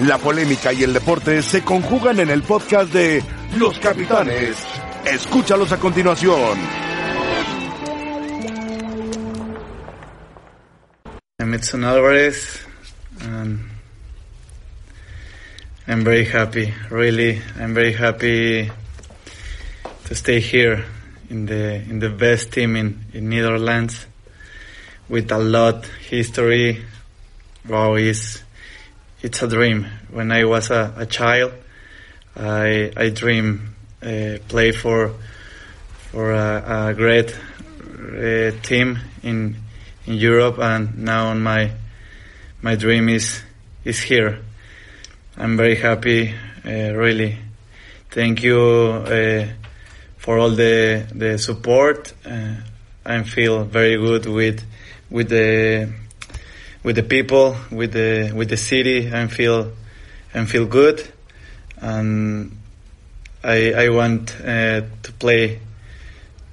La polémica y el deporte se conjugan en el podcast de Los Capitanes. Escúchalos a continuación. I'm Edson Alvarez. I'm very happy, really. I'm very happy to stay here in the in the best team in, in Netherlands with a lot history. Wow, it's it's a dream. When I was a, a child, I I dream uh, play for for a, a great uh, team in in Europe, and now my my dream is is here. I'm very happy, uh, really. Thank you uh, for all the the support. Uh, I feel very good with with the with the people, with the with the city. I feel and feel good, and I I want uh, to play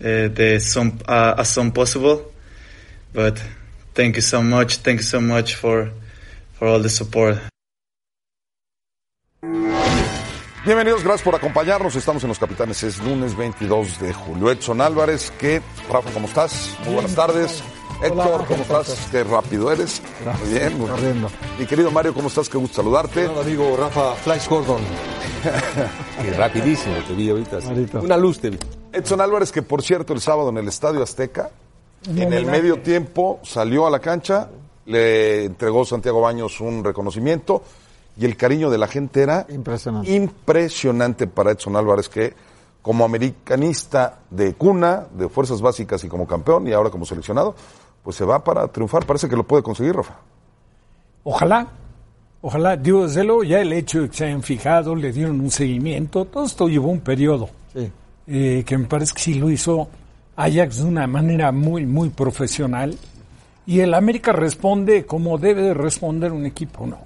uh, the some uh, as soon possible. But thank you so much. Thank you so much for for all the support. Bienvenidos, gracias por acompañarnos. Estamos en Los Capitanes. Es lunes 22 de julio. Edson Álvarez, ¿qué? Rafa, ¿cómo estás? Muy buenas tardes. Héctor, ¿cómo estás? Qué rápido eres. Muy bien. Muy Corriendo. Mi querido Mario, ¿cómo estás? Qué gusto saludarte. Hola, amigo Rafa Flash Gordon. Qué rapidísimo te vi ahorita. Marito. Una luz te vi. Edson Álvarez, que por cierto, el sábado en el Estadio Azteca, en el medio tiempo salió a la cancha, le entregó Santiago Baños un reconocimiento y el cariño de la gente era Impresionante. impresionante para Edson Álvarez, que como americanista de cuna, de fuerzas básicas y como campeón y ahora como seleccionado, pues se va para triunfar. Parece que lo puede conseguir, Rafa. Ojalá, ojalá, digo, desde luego ya el hecho de que se hayan fijado, le dieron un seguimiento, todo esto llevó un periodo Sí. eh, que me parece que sí lo hizo Ajax de una manera muy, muy profesional. Y el América responde como debe de responder un equipo, ¿no?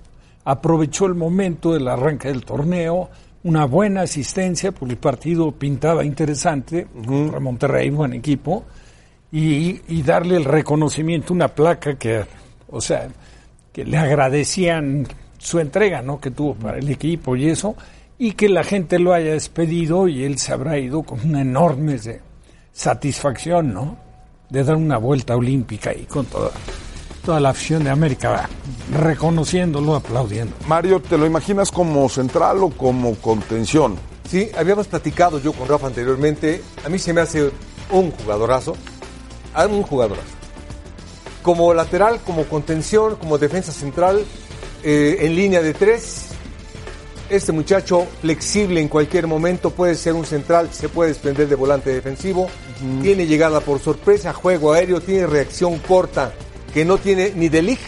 Aprovechó el momento del arranque del torneo, una buena asistencia, porque el partido pintaba interesante, contra Monterrey, buen equipo, y, y darle el reconocimiento, una placa que, o sea, que le agradecían su entrega, ¿no? Que tuvo para el equipo y eso, y que la gente lo haya despedido y él se habrá ido con una enorme de- satisfacción, ¿no? De dar una vuelta olímpica y con toda, toda la afición de América reconociéndolo, aplaudiendo. Mario, ¿te lo imaginas como central o como contención? Sí, habíamos platicado yo con Rafa anteriormente. A mí se me hace un jugadorazo. Un jugadorazo. Como lateral, como contención, como defensa central, eh, en línea de tres. Este muchacho flexible en cualquier momento, puede ser un central, se puede desprender de volante defensivo, tiene llegada por sorpresa, juego aéreo, tiene reacción corta, que no tiene ni de Ligt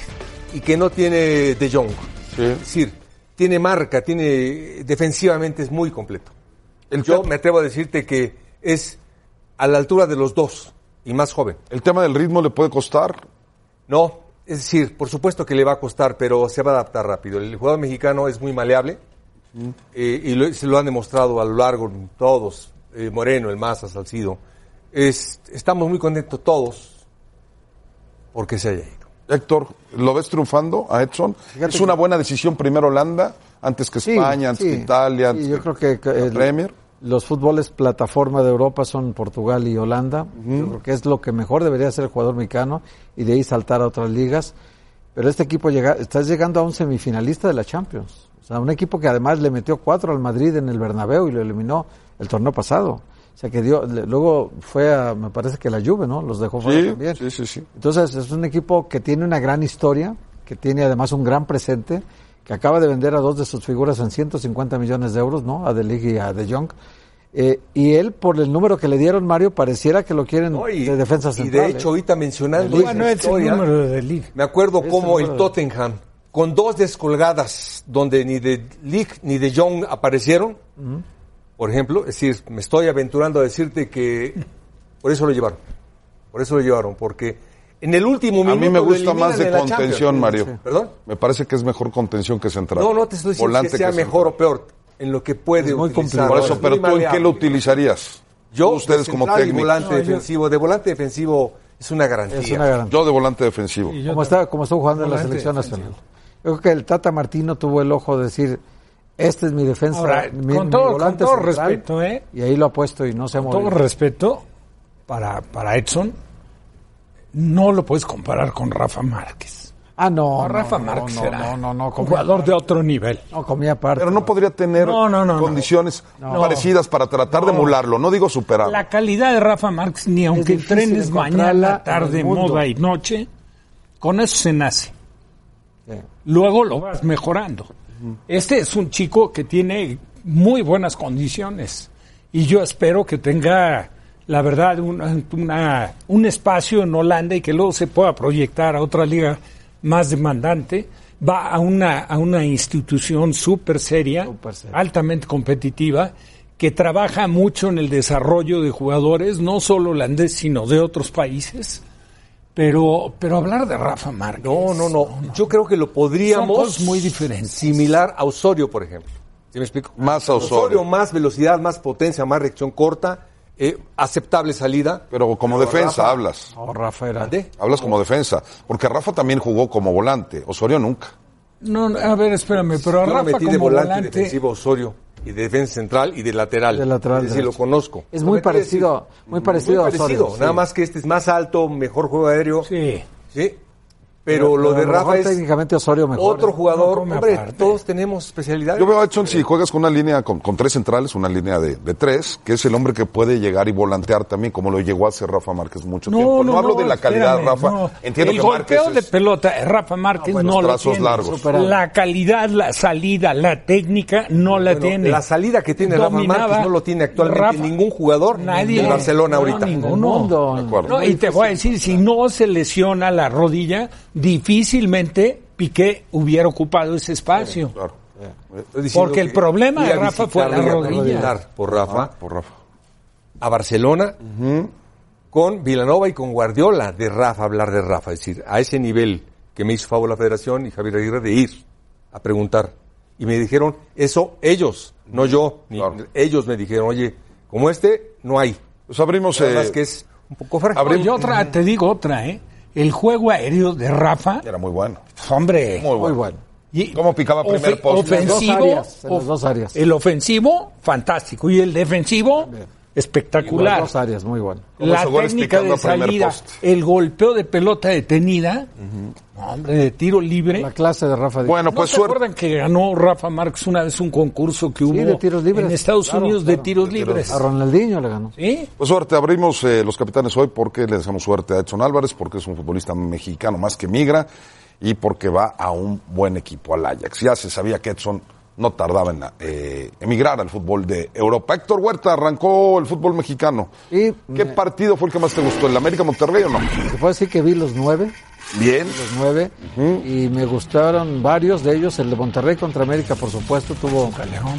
y que no tiene de Jong. Es decir, tiene marca, tiene defensivamente es muy completo. El Yo me atrevo a decirte que es a la altura de los dos y más joven. ¿El tema del ritmo le puede costar? No, es decir, por supuesto que le va a costar, pero se va a adaptar rápido. El jugador mexicano es muy maleable eh, y lo- se lo han demostrado a lo largo todos, eh, Moreno, el Maza, Salcido. Es- estamos muy contentos todos porque se haya ido. Héctor, ¿lo ves triunfando a Edson? Fíjate ¿Es una que- buena decisión primero Holanda, antes que Sí, España, antes sí. que Italia, Sí, antes yo que creo que, que la el- Premier? Los fútboles plataforma de Europa son Portugal y Holanda. Yo creo que es lo que mejor debería hacer el jugador mexicano y de ahí saltar a otras ligas. Pero este equipo llega, está llegando a un semifinalista de la Champions. O sea, un equipo que además le metió cuatro al Madrid en el Bernabéu y lo eliminó el torneo pasado. O sea, que dio, le- luego fue a, me parece que la Juve, ¿no? Los dejó fuera Sí, también. sí, sí, sí. Entonces es un equipo que tiene una gran historia, que tiene además un gran presente, que acaba de vender a dos de sus figuras en 150 millones de euros, ¿no? A De Ligt y a De Jong. Eh, y él, por el número que le dieron, Mario, pareciera que lo quieren No, y, de defensa y central. de hecho, ¿eh? ahorita mencionando Bueno, esa es el historia, número de Liga. me acuerdo Ese cómo el Tottenham, con dos descolgadas donde ni de Ligt ni de Jong aparecieron, por ejemplo, es decir, me estoy aventurando a decirte que por eso lo llevaron. Por eso lo llevaron, porque en el último A minuto mí me gusta más de contención, Champions. Mario. ¿Perdón? Me parece que es mejor contención que central. No, no te estoy diciendo Volante que sea que mejor o peor en lo que puede Es muy utilizar. Por eso, pero tú en qué lo utilizarías? Yo, ustedes de como técnicos. volante No, yo- defensivo. De volante defensivo es una garantía. Es una garantía. Yo de volante defensivo. Yo Como está, como está jugando en la Volante selección nacional. Yo creo que el Tata Martino tuvo el ojo de decir, este es mi defensa, Ahora, mi, con mi todo- volante con todo central", respeto, ¿eh? Y ahí lo ha puesto y no se ha Con todo respeto para, para Edson, no lo puedes comparar con Rafa Márquez. Ah, no, No, Rafa no, Márquez no, era no, no, no, un jugador de otro nivel. No, comía aparte. Pero no podría tener No, no, no, no. condiciones No. parecidas para tratar de emularlo. No digo superarlo. La calidad de Rafa Márquez, ni aunque encontrarla mañana, tarde, moda y noche, con eso se nace. Sí. Luego lo vas mejorando. Este es un chico que tiene muy buenas condiciones y yo espero que tenga, la verdad, una- una- un espacio en Holanda y que luego se pueda proyectar a otra liga más demandante. Va a una, a una institución súper seria, seria. altamente competitiva, que trabaja mucho en el desarrollo de jugadores, no solo holandés, sino de otros países. Pero, pero hablar de Rafa Márquez. No, no, no. Yo creo que lo podríamos. Son cosas muy diferentes. Similar a Osorio, por ejemplo. ¿Sí me explico? Más a Osorio. más velocidad, más potencia, más reacción corta, eh, aceptable salida. Pero como Pero defensa Rafa- hablas. No, Rafa era- ¿Mande? Hablas como defensa. Porque Rafa también jugó como volante. Osorio nunca. No, no, a ver, espérame, pero a Yo lo Rafa metí como de volante, volante, defensivo Osorio y de defensa central y de lateral. De lateral Es decir, lo conozco. Es muy parecido- decir, muy parecido a parecido, Osorio, sí. Nada más que este es más alto, mejor juego aéreo. sí. Sí. Pero, lo de Rafa es técnicamente Osorio mejor. otro ¿eh? jugador. No Hombre, aparte. todos tenemos especialidades. Yo veo a Edson si juegas con una línea con, con tres centrales, una línea de, de tres, que es el hombre que puede llegar y volantear también, como lo llegó a hacer Rafa Márquez mucho tiempo. No, hablo de la calidad, espérame, Rafa. no. Entiendo el que Márquez golpeo de es- pelota, eh, Rafa Márquez no lo trazos tiene. largos. La calidad, la salida, la técnica no la Bueno, tiene. La salida que tiene Rafa. Márquez no lo tiene actualmente Rafa- ningún jugador Nadie. del Barcelona No, ahorita. ninguno. En el mundo. De acuerdo. No, y te voy a decir, si no se lesiona la rodilla, difícilmente Piqué hubiera ocupado ese espacio. Claro. Porque el problema de Rafa fue la rodilla. Por Rafa. Ah, por Rafa. a Barcelona con Vilanova y con Guardiola de Rafa, hablar de Rafa, es decir, a ese nivel que me hizo favor la federación y Javier Aguirre de ir a preguntar. Y me dijeron, eso ellos, no yo, ni Claro. ellos me dijeron, oye, como este, no hay. Pues abrimos. Eh, más que es un poco frágil. abrimos- Y otra, te digo otra, ¿eh? El juego aéreo de Rafa, Era muy bueno. hombre. Muy bueno. Muy bueno. y- ¿Cómo picaba primer poste? En las dos Ofensivo. áreas, en las of- dos áreas. El ofensivo, fantástico. Y el defensivo, espectacular. dos áreas, muy bueno. La técnica de salida, el golpeo de pelota detenida, hombre, de tiro libre. La clase de Rafa Díaz. Bueno, ¿No pues se suerte. acuerdan que ganó Rafa Márquez una vez un concurso que hubo de tiros libres. en Estados Claro, Unidos claro. de tiros libres? A Ronaldinho le ganó. ¿Sí? Pues suerte, abrimos eh, los capitanes hoy porque le deseamos suerte a Edson Álvarez, porque es un futbolista mexicano más que migra y porque va a un buen equipo, al Ajax. Ya se sabía que Edson no tardaba en eh, emigrar al fútbol de Europa. Héctor Huerta arrancó el fútbol mexicano. Y ¿Qué partido fue el que más te gustó? ¿El América Monterrey o no? te puedo decir que vi los nueve, Bien. los nueve, y me gustaron varios de ellos. El de Monterrey contra América, por supuesto, tuvo,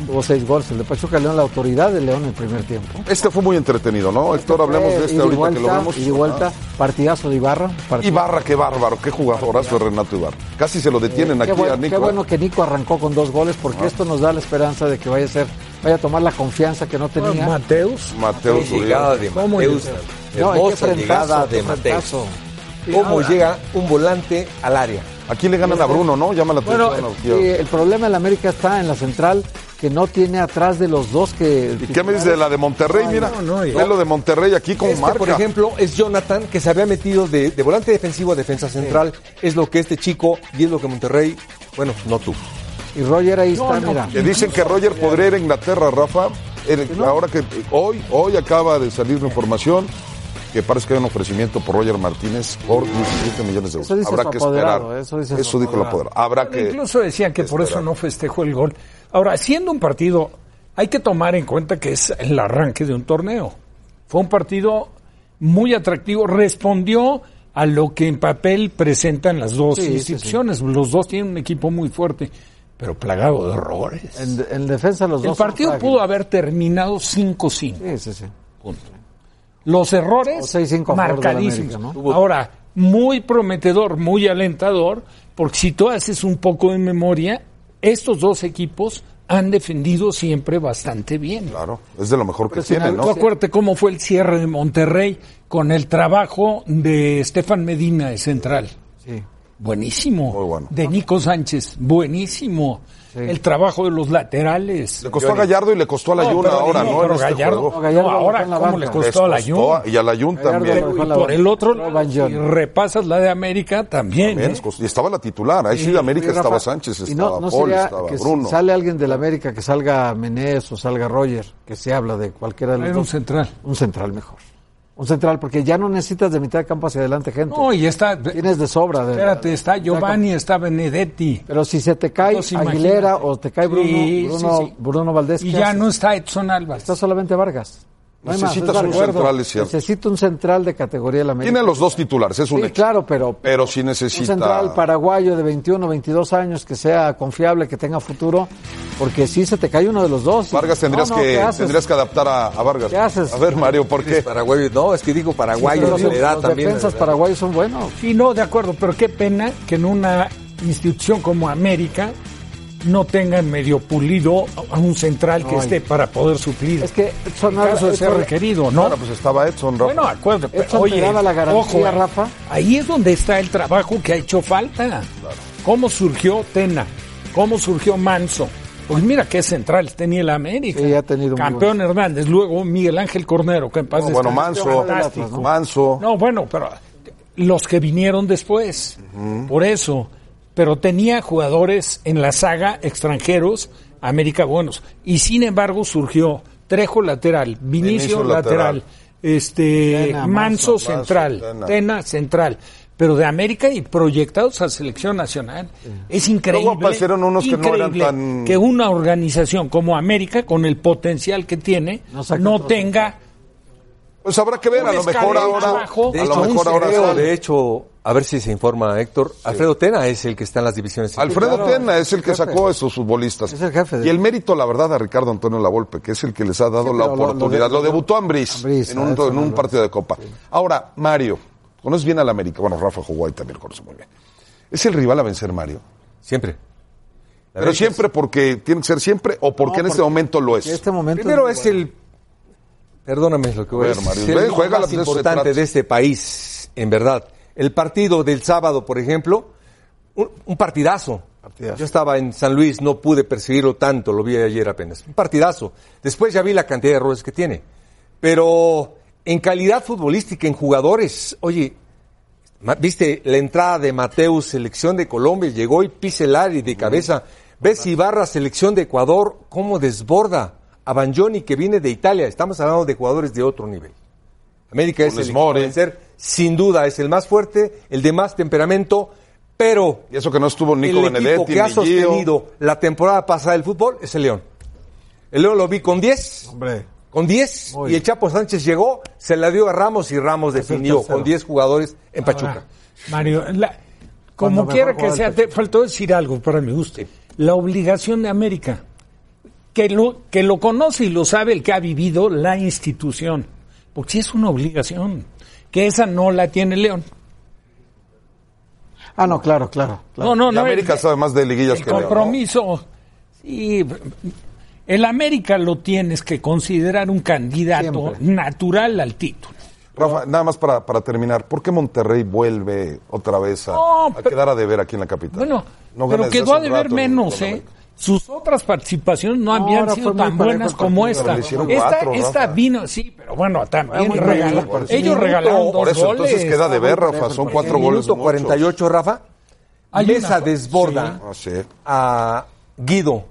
tuvo seis goles. El de Pachuca León, la autoridad de León en el primer tiempo. Este fue muy entretenido, ¿no? Héctor, hablemos de Eh, este y ahorita vuelta, que lo vemos. y vuelta, partidazo de Ibarra. Ah. Ibarra, qué bárbaro, qué jugadorazo de Renato Ibarra. Casi se lo detienen Qué aquí bueno, a Nico. qué ¿eh? bueno que Nico arrancó con dos goles porque esto nos da la esperanza de que vaya a ser, vaya a tomar la confianza que no tenía. Mateus. Llegada de ¿Cómo Mateus. No, Hermosa llegada de Mateus. ¿Cómo llega un volante al área? Aquí le ganan a Bruno, ¿no? Llama la Bueno, atención. sí, el problema en la América está en la central que no tiene atrás de los dos que. ¿Y qué me dices de la de Monterrey? Mira, no, no, ve lo de Monterrey aquí como Este, marca. por ejemplo, es Jonathan, que se había metido de, de volante defensivo a defensa central. Es lo que este chico y es lo que Monterrey, bueno, no tú. Y Roger ahí está, mira. Que dicen que Roger podría ir a Inglaterra, Rafa. El- Ahora que hoy, hoy acaba de salir la información que parece que hay un ofrecimiento por Roger Martínez por 17 millones de euros. Eso dice Habrá que esperar. eso dice dijo el apoderado. apoderado. Habrá que. Incluso decían que por eso no festejó el gol. Ahora, siendo un partido, hay que tomar en cuenta que es el arranque de un torneo. Fue un partido muy atractivo, respondió a lo que en papel presentan las dos Sí, sí, instituciones. Los dos tienen un equipo muy fuerte, pero plagado de errores. En, en defensa los el dos. son partido pudo haber terminado 5-5. Sí, sí, sí. Los errores O 6-5 a favor de la marcadísimos. América, ¿no? Ahora, muy prometedor, muy alentador, porque si tú haces un poco de memoria, estos dos equipos han defendido siempre bastante bien. Claro, es de lo mejor que Pero si en tiene, el- ¿no? Tú acuérdate cómo fue el cierre de Monterrey con el trabajo de Estefan Medina de central. Sí. Buenísimo. Muy bueno. De Nico Sánchez, buenísimo. El trabajo de los laterales. Le costó a Gallardo y le costó a la No, Jun pero ahora, ¿no? Pero este Gallardo, juego. No, Gallardo no, ahora, la ¿cómo banca. le costó a la Jun? Y a la Jun también. Y la por el otro No, si repasas la de América, también. También ¿eh? Y estaba la titular. Ahí sí de América Rafa, estaba Sánchez, y estaba no, no Paul, estaba que Bruno. sale alguien del América, que salga Menés o salga Roger, que se habla de cualquiera de los Era un central. Un central mejor. Un central, porque ya no necesitas de mitad de campo hacia adelante gente. No, y está. Tienes de sobra. De, Espérate, está Giovanni, está Benedetti. Pero si se te cae Entonces, Aguilera imagínate. o te cae Bruno, Sí, Bruno, sí, sí. Bruno Valdés, Y ¿qué ya haces? no está Edson Álvarez. Está solamente Vargas. No más, Necesitas es un central, es cierto. Necesita un central de categoría de la América. Tiene los dos titulares, es un Sí, hecho. claro, pero, Pero sí un necesita. central paraguayo de 21 22 años que sea confiable, que tenga futuro, porque si se te cae uno de los dos. Vargas tendrías, No, no, que, tendrías que adaptar a, a Vargas. ¿Qué haces? A ver, Mario, ¿por qué? Paraguayo. No, es que digo paraguayo, se los, le da los también. defensas paraguayos son buenos. Sí, no, de acuerdo, pero qué pena que en una institución como América no tengan medio pulido a un central que esté para poder suplir. Es que Edson en caso de ser requerido, ¿no? Bueno, pues estaba Edson, Rafa. Bueno, Edson oye, daba la garantía, ojo, Rafa. Ahí es donde está el trabajo que ha hecho falta. ¿Cómo surgió Tena? ¿Cómo surgió Manso? Pues mira qué central tenía el América. Sí, ha tenido muy Campeón Hernández, luego Miguel Ángel Cornero, que en paz No, bueno. Manso. Manso. No, bueno, pero los que vinieron después, por eso. Pero tenía jugadores en la saga extranjeros, América buenos. Y sin embargo surgió Trejo lateral, Vinicio, lateral. lateral, este Tena, Manso, Manso, central, Tena. Tena central. Pero de América y proyectados a selección nacional. Es increíble. Luego aparecieron unos que no eran increíble tan- que una organización como América, con el potencial que tiene, No tenga Pues habrá que ver, a lo mejor ahora. abajo. De a lo mejor ahora de hecho, a ver si se informa Héctor, Alfredo Tena es el que está en las divisiones. Alfredo claro, Tena es el que jefe. sacó a estos futbolistas. Es el jefe de- Y el mérito, la verdad, a Ricardo Antonio Lavolpe, que es el que les ha dado Sí, la pero lo- lo oportunidad. de- Lo, debutó Ambris, en un, eso en un partido de Copa. Ahora, Mario, conoces bien al América. Bueno, Rafa jugó ahí también, lo conoce muy bien. ¿Es el rival a vencer, Mario? Siempre. La Pero siempre porque tiene que ser siempre o porque No, en este momento lo es. En este momento Primero es bueno. el. Perdóname lo que voy a decir. Mario, es el juega la- más importante de este país, en verdad. El partido del sábado, por ejemplo, un, un partidazo. Partidazo. Yo estaba en San Luis, no pude percibirlo tanto, lo vi ayer apenas. Un partidazo. Después ya vi la cantidad de errores que tiene. Pero en calidad futbolística, en jugadores, oye, ¿Viste la entrada de Mateus, selección de Colombia? Llegó y pisa el área de cabeza. ¿Ves Ibarra, selección de Ecuador, cómo desborda a Banjoni que viene de Italia? Estamos hablando de jugadores de otro nivel. América es el sin duda, es el más fuerte, el de más temperamento, pero Y eso que no estuvo Nico el equipo Benedetti, que ha Gio. sostenido la temporada pasada del fútbol es el León. El León lo vi con 10, Hombre, con 10, Muy y el Chapo Sánchez llegó, se la dio a Ramos y Ramos definió con 10 jugadores en Pachuca. Mario, la- como quiera que sea, te faltó decir algo para mi gusto. La obligación de América, que lo, que lo conoce y lo sabe el que ha vivido la institución, porque sí es una obligación, que esa no la tiene León. Ah, no, claro, claro. claro. No, no, no. América el- sabe más de liguillas el que León, compromiso. Sí, el América lo tienes que considerar un candidato Siempre. natural al título. Rafa, nada más para, para terminar, ¿por qué Monterrey vuelve otra vez a, No, a pero- quedar a deber aquí en la capital? Bueno, No pero quedó a deber rato menos, ¿eh? América. Sus otras participaciones no habían ahora sido fue muy tan buenas el como partido, esta. Esta, cuatro, esta Rafa. vino, sí, pero bueno, también el partido. ellos regalaron dos Por eso, goles. entonces queda de ver, parejo Rafa, el son partido. cuatro En goles. minuto muchos. 48, Rafa, Hay Mesa una- desborda Ah, sí. a Guido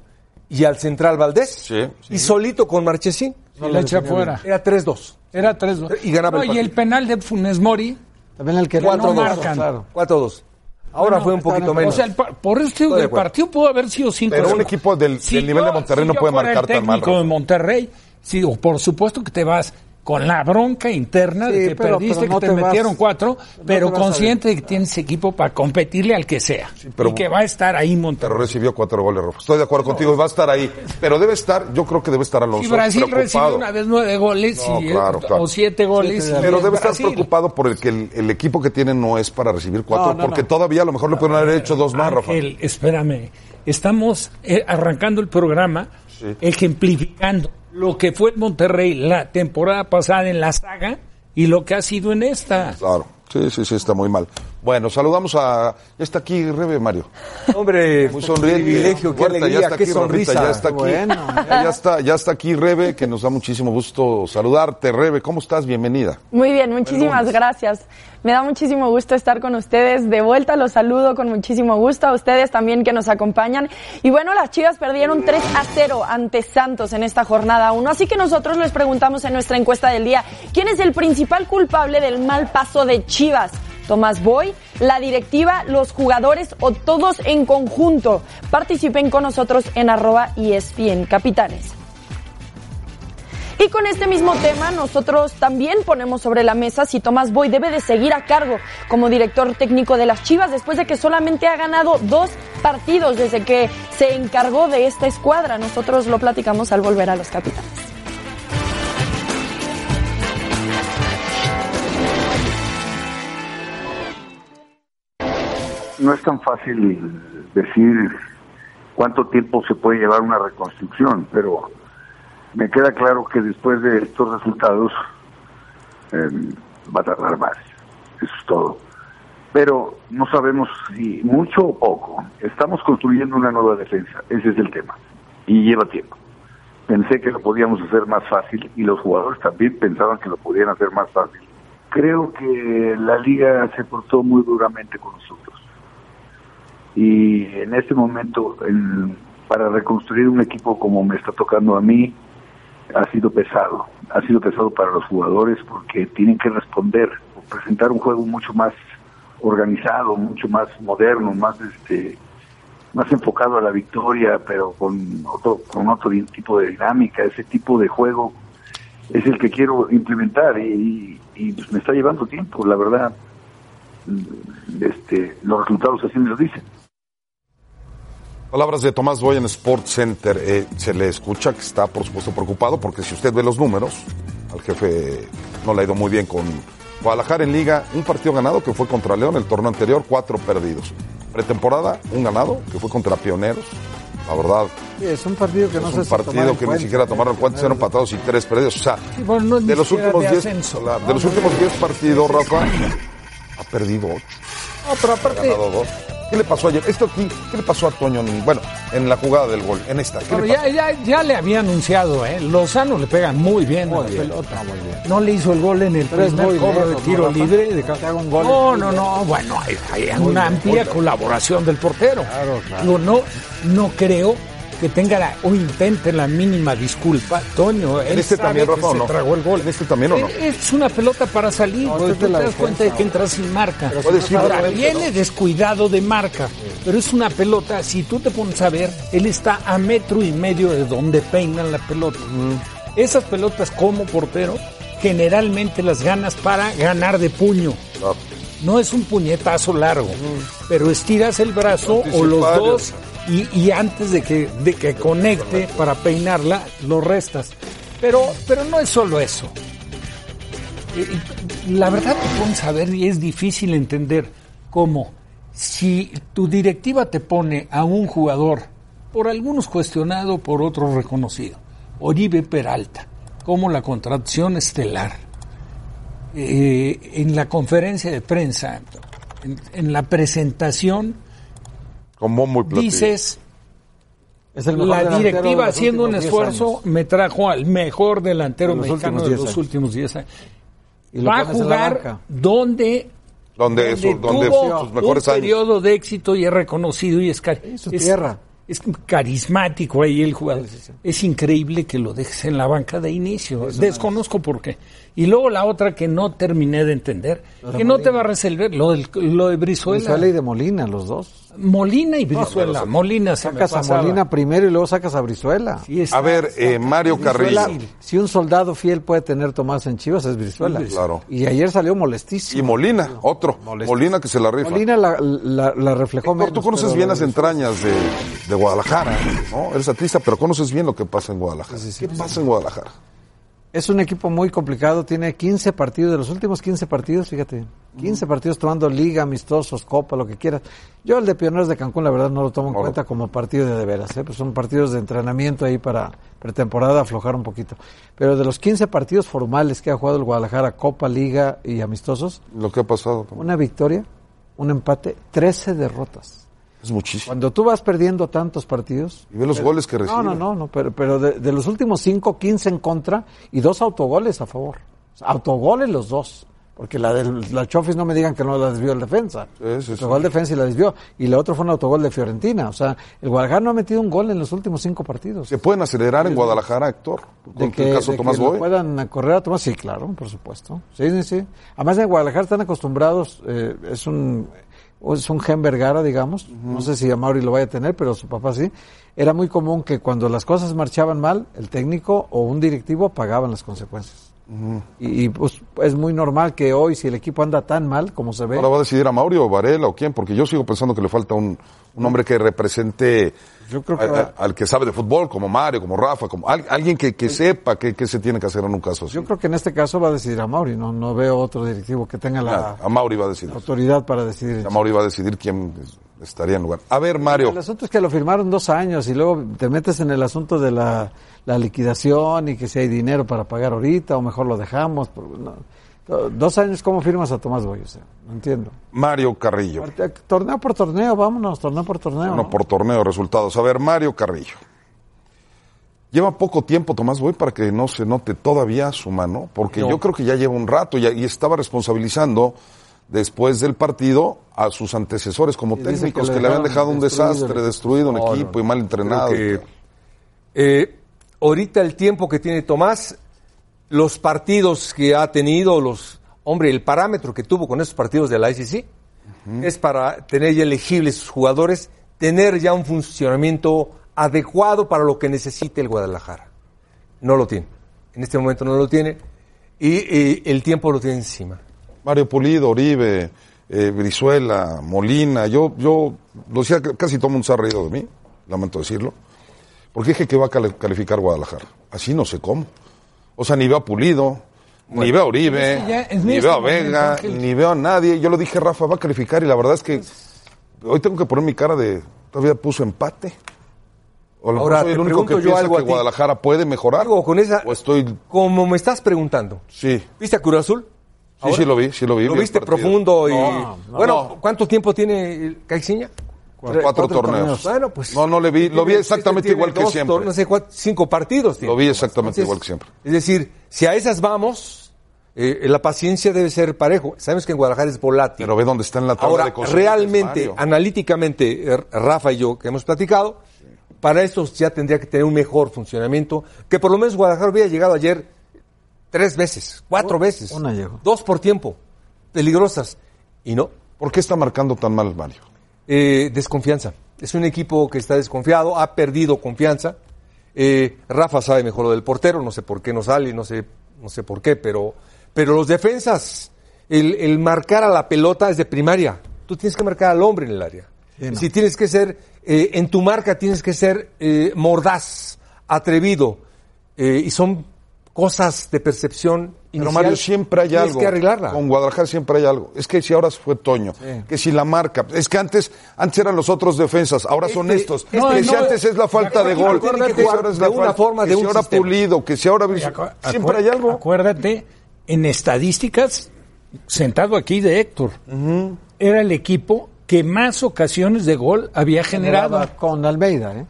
y al central Valdés Sí, y solito con Marchesín. Y la echa afuera. Era 3-2. Era 3 Y ganaba no, el y el partido. penal de Funes Mori. También el que Cuatro no dos. marcan. Claro. 4-2. Ahora Bueno, fue un poquito menos. O sea, el por eso digo, el partido pudo haber sido 5 Pero un equipo del- del nivel de Monterrey no puede marcar tan mal, de. Monterrey, sí, por supuesto que te vas con la bronca interna Sí, de que pero- perdiste, pero no que te, te vas- metieron cuatro, no pero consciente de que tienes equipo para competirle al que sea. pero- y que va a estar ahí Monterrey. Pero recibió cuatro goles, Rafa. Estoy de acuerdo contigo y va a estar ahí. Pero debe estar, yo creo que debe estar Alonso Si Brasil recibió una vez nueve goles No, y, claro, claro. o siete goles. Y Pero debe estar Brasil. preocupado por el que el, el equipo que tiene no es para recibir cuatro, No, no, porque no. todavía a lo mejor le pueden haber hecho dos más, Rafa. Espérame. Estamos eh, arrancando el programa Sí. ejemplificando lo que fue el Monterrey la temporada pasada en la saga y lo que ha sido en esta. Claro, sí, sí, sí, está muy mal. Bueno, saludamos a... Ya está aquí Rebe, Mario. Hombre, Muy sonriente. privilegio, qué Huerta, ya alegría, está qué aquí, Rorrita, sonrisa. ya está aquí. Bueno, ya está, ya está aquí Rebe, que nos da muchísimo gusto saludarte. Rebe, ¿cómo estás? Bienvenida. Muy bien, muchísimas gracias. Me da muchísimo gusto estar con ustedes. De vuelta los saludo con muchísimo gusto a ustedes también que nos acompañan. Y bueno, las Chivas perdieron 3 a 0 ante Santos en esta jornada 1. Así que nosotros les preguntamos en nuestra encuesta del día, ¿quién es el principal culpable del mal paso de Chivas? Tomás Boy, la directiva, los jugadores o todos en conjunto. Participen con nosotros en arroba ESPN Capitanes. Y con este mismo tema, nosotros también ponemos sobre la mesa si Tomás Boy debe de seguir a cargo como director técnico de las Chivas después de que solamente ha ganado dos partidos desde que se encargó de esta escuadra. Nosotros lo platicamos al volver a los capitanes. No es tan fácil decir cuánto tiempo se puede llevar una reconstrucción, pero me queda claro que después de estos resultados eh, va a tardar más. Eso es todo. Pero no sabemos si mucho o poco. Estamos construyendo una nueva defensa. Ese es el tema. Y lleva tiempo. Pensé que lo podíamos hacer más fácil y los jugadores también pensaban que lo podían hacer más fácil. Creo que la liga se portó muy duramente con nosotros y en este momento el- para reconstruir un equipo como me está tocando a mí ha sido pesado, ha sido pesado para los jugadores porque tienen que responder, presentar un juego mucho más organizado, mucho más moderno, más este más enfocado a la victoria, pero con otro con otro tipo de dinámica, ese tipo de juego es el que quiero implementar y, y, pues, me está llevando tiempo, la verdad. Este, los resultados así me lo dicen. Palabras de Tomás Boy en Sports Center. Eh, se le escucha que está, por supuesto, preocupado porque si usted ve los números, al jefe no le ha ido muy bien con Guadalajara en Liga. Un partido ganado que fue contra León, el torneo anterior, cuatro perdidos. Pretemporada, un ganado que fue contra Pioneros. La verdad, Sí, es un partido que no es un partido que ni siquiera tomaron en cuenta, eran empatados y tres perdidos. O sea, Sí, bueno, no es de los últimos de 10 ascenso. la- de los últimos 10 partidos, Rafa, ha perdido 8. No, pero aparte, ganado dos. ¿Qué le pasó ayer? Esto aquí, ¿qué le pasó a Toño? Bueno, en la jugada del gol, en esta. ¿qué pero le pasó? ya, ya, ya le había anunciado, ¿eh? Lozano le pega muy bien a la pelota. No le hizo el gol en el Pero primer muy cobro de tiro libre. De... Que haga un gol no, no, muy no, bueno, hay, hay una amplia colaboración del portero. Digo, no, no creo que tenga la- o intente la mínima disculpa. Toño, él ¿En este sabe también, que Rafa, o se no? tragó el gol. ¿En este también o no? Es una pelota para salir, No, porque este tú te das cuenta de que entras sin marca. Ahora, viene ¿no? descuidado de marca, pero es una pelota, si tú te pones a ver, él está a metro y medio de donde peinan la pelota. Esas pelotas como portero, generalmente las ganas para ganar de puño. No es un puñetazo largo, pero estiras el brazo o los dos y, antes de que, de que conecte para peinarla, lo restas. Pero, pero no es solo eso. Eh, La verdad te pones a ver y es difícil entender cómo si tu directiva te pone a un jugador, por algunos cuestionado, por otros reconocido, Oribe Peralta, como la contratación estelar, eh, en la conferencia de prensa, en, en la presentación, Con bombo y platillo. dices, Es el mejor la directiva haciendo un últimos 10 esfuerzo años. me trajo al mejor delantero De mexicano de 10 los años. últimos 10 años. Y lo Va a jugar banca. donde, Donde, su- donde tuvo sus mejores un años. periodo de éxito y es reconocido y es, cari- Sí, su es- tierra. es carismático ahí el jugador. Es increíble que lo dejes en la banca de inicio. Desconozco por qué. Y luego la otra que no terminé de entender, que no te va a resolver, lo, del, lo de Brizuela. Brizuela y de Molina, los dos. Molina y Brizuela. Molina se me Sacas a. Molina primero y luego sacas a Brizuela. Sí, está- A ver, eh, Mario Carrillo. Brizuela, si un soldado fiel puede tener Tomás en Chivas, es Brizuela. Claro. Y ayer salió molestísimo. Y Molina, otro. Molina que se la rifa. Molina la, la, la reflejó Héctor, tú conoces bien la las entrañas de, de Guadalajara, ¿no? Eres atlista, pero conoces bien lo que pasa en Guadalajara. ¿Qué pasa en Guadalajara? Es un equipo muy complicado, tiene 15 partidos, de los últimos 15 partidos, fíjate, 15 partidos tomando liga, amistosos, copa, lo que quieras. Yo el de Pioneros de Cancún, la verdad, no lo tomo en cuenta como partido de de veras, ¿eh? pues son partidos de entrenamiento ahí para pretemporada, aflojar un poquito. Pero de los 15 partidos formales que ha jugado el Guadalajara, copa, liga y amistosos, Lo que ha pasado. una victoria, un empate, 13 derrotas. Es muchísimo. Cuando tú vas perdiendo tantos partidos. Y ve los goles que recibe. No, no, no, no pero, pero de, de los últimos cinco, 15 en contra y dos autogoles a favor. Autogoles los dos. Porque la del la Chofis no me digan que no la desvió el defensa. Sí, sí, sí. Autogol defensa y la desvió. Y el otro fue un autogol de Fiorentina. O sea, el Guadalajara no ha metido un gol en los últimos cinco partidos. ¿Se pueden acelerar en Guadalajara, Héctor? Con el caso de Tomás que Boy. puedan correr a Tomás, sí, claro, por supuesto. Sí, sí, sí. Además en Guadalajara están acostumbrados, eh, es un es un gen Vergara, digamos. No sé si a Mauri lo vaya a tener, pero su papá sí. Era muy común que cuando las cosas marchaban mal, el técnico o un directivo pagaban las consecuencias. Y, y, pues es muy normal que hoy, si el equipo anda tan mal como se ve, Ahora va a decidir a Mauricio o Varela o quién, porque yo sigo pensando que le falta un, un hombre que represente Yo creo que a- va- a- al que sabe de fútbol, como Mario, como Rafa, como al- alguien que, que sepa qué qué se tiene que hacer en un caso así. yo creo que en este caso va a decidir a Mauri. No, no veo otro directivo que tenga la a Mauri va a decidir. autoridad para decidir. A Mauri va a decidir quién estaría en lugar. A ver, Mario. El asunto es que lo firmaron dos años y luego te metes en el asunto de la, la liquidación y que si hay dinero para pagar ahorita o mejor lo dejamos. no. Dos años, ¿cómo firmas a Tomás Boy? O sea, no entiendo. Mario Carrillo. Torneo por torneo, vámonos, torneo por torneo. Bueno, ¿no? por torneo, resultados. A ver, Mario Carrillo. Lleva poco tiempo Tomás Boy para que no se note todavía su mano, porque yo creo que ya lleva un rato y, y estaba responsabilizando después del partido a sus antecesores como Y técnicos que que, le habían dejado un desastre, destruido un equipo no, y mal Creo entrenado. que, eh, ahorita el tiempo que tiene Tomás, los partidos que ha tenido, los hombre, el parámetro que tuvo con esos partidos de la ICC es para tener ya elegibles sus jugadores, tener ya un funcionamiento adecuado para lo que necesite el Guadalajara. No lo tiene. En este momento no lo tiene y, el tiempo lo tiene encima. Mario Pulido, Oribe, eh, Brizuela, Molina, yo, yo, lo decía, casi todo el mundo se ha reído de mí, lamento decirlo, porque dije que va a cali- calificar Guadalajara. Así no sé cómo. O sea, ni veo a Pulido, ni veo a Oribe, es que ya en ni este veo a Vega, ni veo a nadie. Yo lo dije, Rafa va a calificar y la verdad es que hoy tengo que poner mi cara de, todavía puso empate. O lo Ahora, soy el único que yo piensa algo que. Guadalajara puede mejorar. Digo, con esa, O estoy, como me estás preguntando, sí, ¿viste a Cruz Azul? sí, sí lo vi, sí lo vi. ¿Lo vi viste partido. profundo? y No, no, Bueno, no. ¿cuánto tiempo tiene Caixinha? Cuatro, Cuatro torneos. torneos. Bueno, pues. No, no le vi, lo vi exactamente igual que siempre. No sé, cuatro- cinco partidos. tiene. Lo vi exactamente igual que siempre. Es decir, si a esas vamos, eh, la paciencia debe ser parejo. Sabemos que en Guadalajara es volátil. Pero ve dónde está en la tabla Ahora, de realmente, analíticamente, eh, Rafa y yo que hemos platicado, para estos ya tendría que tener un mejor funcionamiento, que por lo menos Guadalajara hubiera llegado ayer tres veces, cuatro veces, una llegó. dos por tiempo, peligrosas, y no, ¿Por qué está marcando tan mal Mario? Eh, desconfianza. Es un equipo que está desconfiado, ha perdido confianza. Eh, Rafa sabe mejor lo del portero, no sé por qué no sale, no sé, no sé por qué, pero, pero los defensas, el, el marcar a la pelota es de primaria. Tú tienes que marcar al hombre en el área. Sí, no. Si tienes que ser, eh, en tu marca tienes que ser eh, mordaz, atrevido, eh, y son cosas de percepción Pero inicial. Mario, siempre hay algo. que arreglarla. Con Guadalajara siempre hay algo. Es que si ahora fue Toño, que si la marca, es que antes, antes eran los otros defensas, ahora son Este- estos. este que si no- antes es la falta de gol, que que si ahora es de la una falta, forma, que de si un ahora sistema. pulido, que si ahora siempre hay algo. Acuérdate, en estadísticas, sentado aquí de Héctor, era el equipo que más ocasiones de gol había generado. Generaba con Almeida, ¿eh?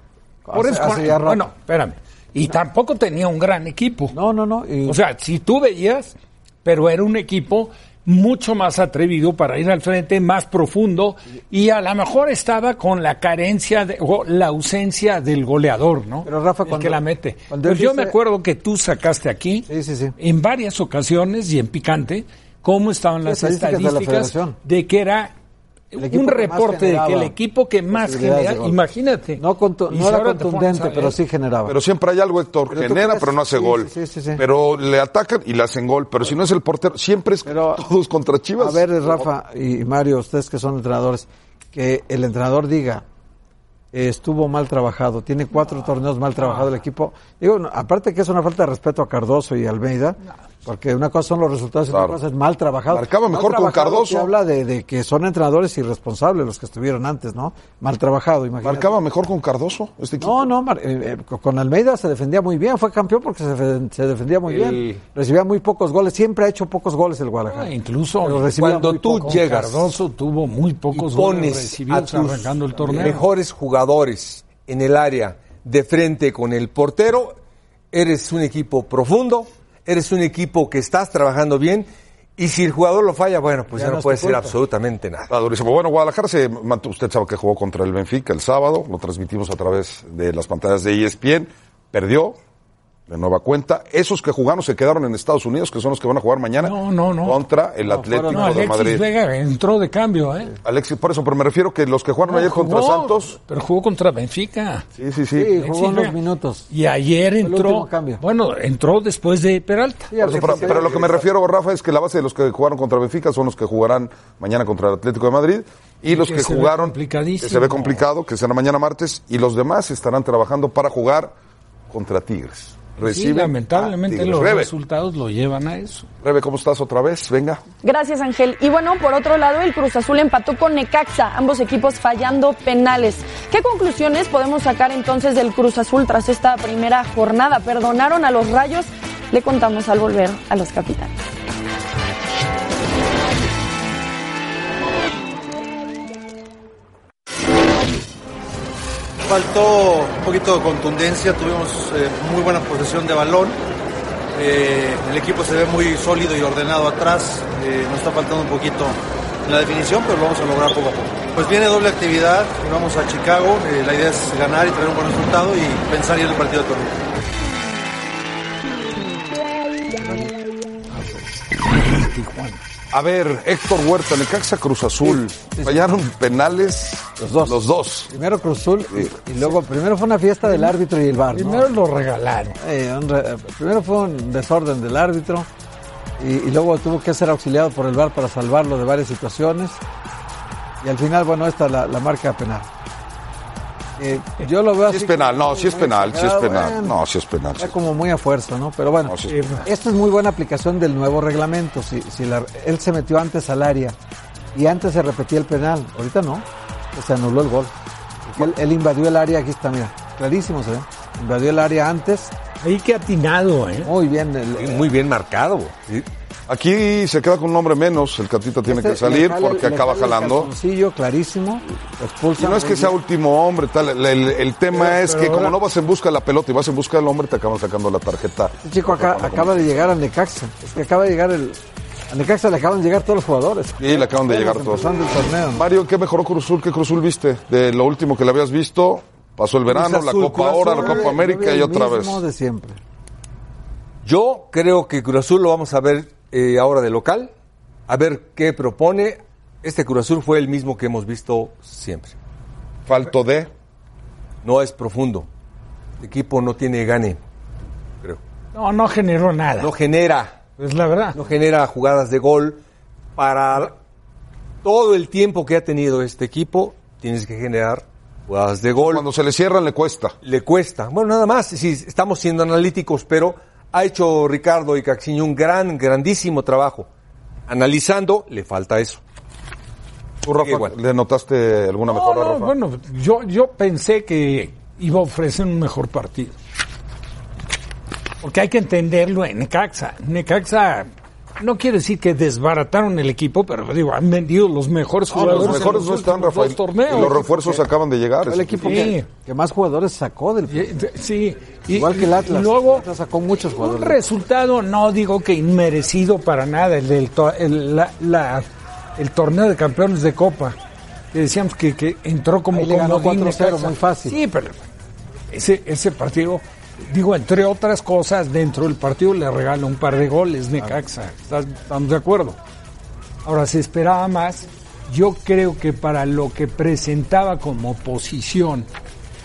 Por eso, bueno, espérame. Y tampoco tenía un gran equipo. No, no, no. y- O sea, si tú veías, pero era un equipo mucho más atrevido para ir al frente, más profundo, y a lo mejor estaba con la carencia de, o la ausencia del goleador, ¿no? Pero, Rafa, El cuando- que la mete. cuando Pues yo dice- me acuerdo que tú sacaste aquí, Sí, sí, sí. en varias ocasiones y en picante, cómo estaban las estadísticas de la que era un reporte de que el generaba equipo que más posibilidades de genera, gol. imagínate. No, no era contundente, a pero ver- sí generaba. Pero siempre hay algo, Héctor. Pero Genera, pero no hace sí, gol. sí, sí, sí. Pero le atacan y le hacen gol. Pero si no es el portero, siempre es Pero- todos contra Chivas. A ver, Rafa y Mario, ustedes que son entrenadores, que el entrenador diga, eh, estuvo mal trabajado, tiene cuatro torneos mal trabajado el equipo. Digo, aparte que es una falta de respeto a Cardoso y Almeida, Porque una cosa son los resultados y Claro. otra cosa es mal trabajado. Marcaba Mal mejor con trabajado Cardoso. te habla de, de que son entrenadores irresponsables los que estuvieron antes, ¿no? Mal trabajado, imagínate. ¿Marcaba mejor con Cardoso este equipo? No, no, Mar- eh, eh, con Almeida se defendía muy bien, fue campeón porque se, fe- se defendía muy El- bien. Recibía muy pocos goles, siempre ha hecho pocos goles el Guadalajara. Ah, incluso cuando tú llegas Cardoso tuvo muy y pocos goles pones a recibidos tus arrancando el torneo. mejores jugadores en el área de frente con el portero, eres un equipo profundo, eres un equipo que estás trabajando bien y si el jugador lo falla, bueno, pues Ya ya, no puede ser absolutamente nada. Durísimo. Bueno, Guadalajara se mantuvo, usted sabe que jugó contra el Benfica el sábado, lo transmitimos a través de las pantallas de ESPN, perdió de nueva cuenta. Esos que jugaron se quedaron en Estados Unidos, que son los que van a jugar mañana No, no, no. contra el Atlético No, de Alexis Madrid. Vega entró de cambio, ¿eh? Alexis, por eso, pero me refiero que los que jugaron ayer Jugó, contra Santos, Pero jugó contra Benfica. sí, sí, sí. Sí, jugó unos Vega. minutos. Y ayer entró. Bueno, entró después de Peralta. Sí, eso, pero, pero lo que me refiero, Rafa, es que la base de los que jugaron contra Benfica son los que jugarán mañana contra el Atlético de Madrid y los que que jugaron, complicadísimo. que se ve complicado, que será mañana martes, y los demás estarán trabajando para jugar contra Tigres. Sí, Reciben a lamentablemente Tigres. los Rebe, resultados lo llevan a eso. Rebe, ¿cómo estás otra vez? Venga. Gracias, Ángel. Y bueno, por otro lado, el Cruz Azul empató con Necaxa, ambos equipos fallando penales. ¿Qué conclusiones podemos sacar entonces del Cruz Azul tras esta primera jornada? ¿Perdonaron a los rayos? Le contamos al volver a los capitanes. Faltó un poquito de contundencia, tuvimos eh, muy buena posesión de balón. Eh, el equipo se ve muy sólido y ordenado atrás. Eh, nos está faltando un poquito la definición, pero lo vamos a lograr poco a poco. Pues viene doble actividad, vamos a Chicago. la idea es ganar y traer un buen resultado y pensar en el partido de torneo. A ver, Héctor Huerta, Necaxa Cruz Azul. Fallaron penales Los dos. Los dos. Primero Cruz Azul y, y luego, primero fue una fiesta del árbitro y el bar. ¿no? Primero lo regalaron. Eh, re- primero fue un desorden del árbitro y, y luego tuvo que ser auxiliado por el VAR para salvarlo de varias situaciones. Y al final, bueno, esta es la, la marca penal. Eh, yo lo veo Sí así es penal, no, sí es penal, sí es penal. bueno, No, sí es penal. sí. Está como muy a fuerza, ¿no? Pero bueno, No, es penal. esto es muy buena aplicación del nuevo reglamento. Si, si la- él se metió antes al área y antes se repetía el penal, ahorita no, pues se anuló el gol. Él, él invadió el área, aquí está, mira, clarísimo se ve. Invadió el área antes, Ahí que atinado, ¿eh? muy bien. el- Muy bien marcado. Aquí se queda con un hombre menos, el Catita tiene Este que salir porque acaba jalando. calzoncillo clarísimo, expulsa. Si no es que sea último hombre, tal, el, el- el tema Pero- es pero que como no vas en busca de la pelota y vas en busca del hombre, te acaban sacando la tarjeta. Este chico acá, acaba de llegar a Necaxa. Es que acaba de llegar el. A Necaxa le acaban de llegar todos los jugadores. Sí, le acaban de llegar todos. el torneo. Mario, ¿qué mejoró Cruz Azul? ¿Qué Cruz Azul viste? De lo último que le habías visto, pasó el verano, la Copa ahora, la Copa vi América y otra vez. mismo de siempre. Yo creo que Cruz Azul lo vamos a ver eh, ahora de local, a ver qué propone. Este Cruz Azul fue el mismo que hemos visto siempre. Falto de. No es profundo. El equipo no tiene gane, creo. No, no generó nada. No genera, Es la verdad. no genera jugadas de gol. Para todo el tiempo que ha tenido este equipo, tienes que generar jugadas de gol. Cuando se le cierran le cuesta. le cuesta. Bueno, nada más, sí, estamos siendo analíticos, pero ha hecho Ricardo y Caxiño un gran, grandísimo trabajo. Analizando, le falta eso. ¿Tú, Rafa, Igual. le notaste alguna No, mejora, no, Rafa? bueno, yo, yo pensé que iba a ofrecer un mejor partido. Porque hay que entenderlo en Necaxa. Necaxa no quiere decir que desbarataron el equipo, pero digo, han vendido los mejores No, jugadores. los mejores no están, Rafael. dos torneos. Y los refuerzos acaban de llegar. El equipo Sí. que, que más jugadores sacó del Sí. y- Igual que el Atlas. Y luego, El Atlas sacó muchos un jugadores. resultado, no digo que inmerecido para nada, el, del to- el, la- la- el torneo de campeones de Copa. Que decíamos que, que entró como Ahí le ganó comodín 4-0, Necaxa. muy fácil. Sí, pero ese, ese partido, digo, entre otras cosas, dentro del partido le regala un par de goles Necaxa. ¿Estás- ¿Estamos de acuerdo? Ahora, se esperaba más. Yo creo que para lo que presentaba como posición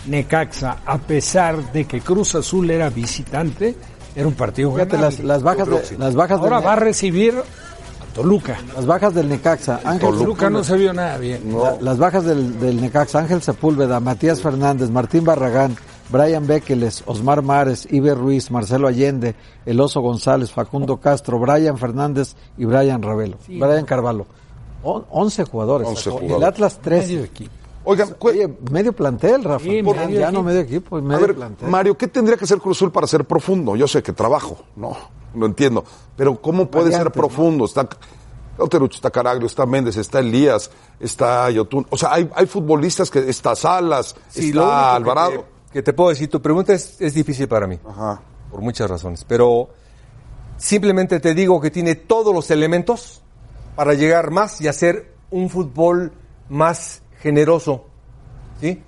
Necaxa, a pesar de que Cruz Azul era visitante, era un partido Fíjate, las, ganable. las bajas, de, las, bajas Ahora del, va a recibir a Toluca. las bajas del Necaxa. Ángel Toluca no Sepúlveda. se vio nada bien. La- las bajas del, del Necaxa, Ángel Sepúlveda, Matías Fernández, Martín Barragán, Brian Bekeles, Osmar Mares, Iber Ruiz, Marcelo Allende, El Oso González, Facundo Castro, Brian Fernández y Brian Ravelo. Brian Carvalho. On- 11 jugadores. 11 El. Atlas 13. Medio equipo. Oigan, Oye, medio plantel, Rafa. Sí, Por- medio ya no equipo. medio equipo, a medio ver, plantel. Mario, ¿qué tendría que ser Cruz Azul para ser profundo? Yo sé que trabajo, no, lo entiendo. Pero ¿cómo puede ser ¿no? profundo? Está Oterucho, está Caraglio, está Méndez, está Elías, está Yotun. O sea, hay, hay futbolistas que está Salas, Sí, está que Alvarado. Que te, puedo decir, tu pregunta es, es difícil para mí, Ajá. por muchas razones, pero simplemente te digo que tiene todos los elementos para llegar más y hacer un fútbol más generoso, ¿sí?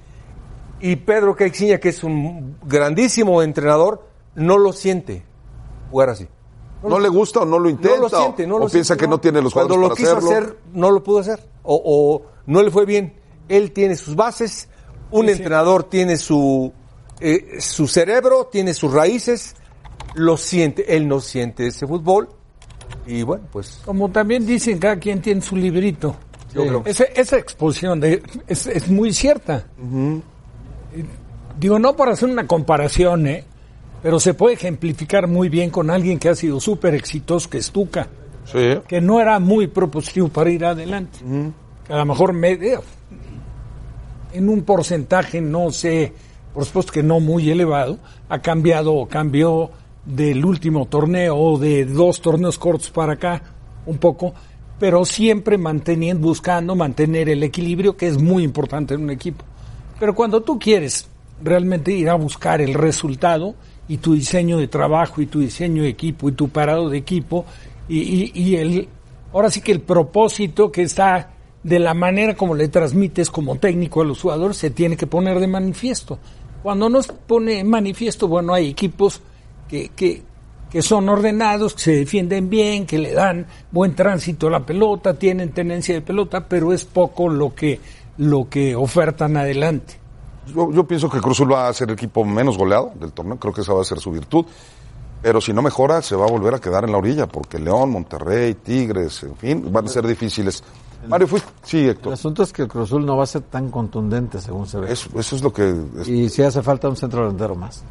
Y Pedro Caixinha, que es un grandísimo entrenador, no lo siente jugar así. ¿No le gusta o no lo intenta? no lo siente, no o, lo o piensa siente, que no tiene los Cuando jugadores lo para quiso hacerlo. hacer, no lo pudo hacer. O, o no le fue bien. Él tiene sus bases, un entrenador tiene su, eh, su cerebro, tiene sus raíces, lo siente. Él no siente ese fútbol. Y bueno, pues Como también dicen, cada quien tiene su librito. Yo creo Esa, esa exposición de, es, es muy cierta. Eh, Digo, no para hacer una comparación, ¿eh? pero se puede ejemplificar muy bien con alguien que ha sido súper exitoso, que es Tuca, Sí. que no era muy propositivo para ir adelante. A lo mejor medio, en un porcentaje, no sé, por supuesto que no muy elevado, ha cambiado o cambió del último torneo o de dos torneos cortos para acá, un poco, pero siempre manteniendo, buscando mantener el equilibrio, que es muy importante en un equipo. Pero cuando tú quieres realmente ir a buscar el resultado y tu diseño de trabajo y tu diseño de equipo y tu parado de equipo y, y- y el, ahora sí que el propósito que está de la manera como le transmites como técnico a los jugadores se tiene que poner de manifiesto. Cuando no se pone manifiesto, bueno, hay equipos que, que, que son ordenados, que se defienden bien, que le dan buen tránsito a la pelota, tienen tenencia de pelota, pero es poco lo que, lo que ofertan adelante. Yo, yo pienso que Cruz Azul va a ser el equipo menos goleado del torneo, creo que esa va a ser su virtud. Pero si no mejora, se va a volver a quedar en la orilla, porque León, Monterrey, Tigres, en fin, van a ser difíciles. Mario, fuiste. Sí, El Héctor. asunto es que el Cruz Azul no va a ser tan contundente según se ve. Eso, eso es lo que. es Y si hace falta un centro delantero más.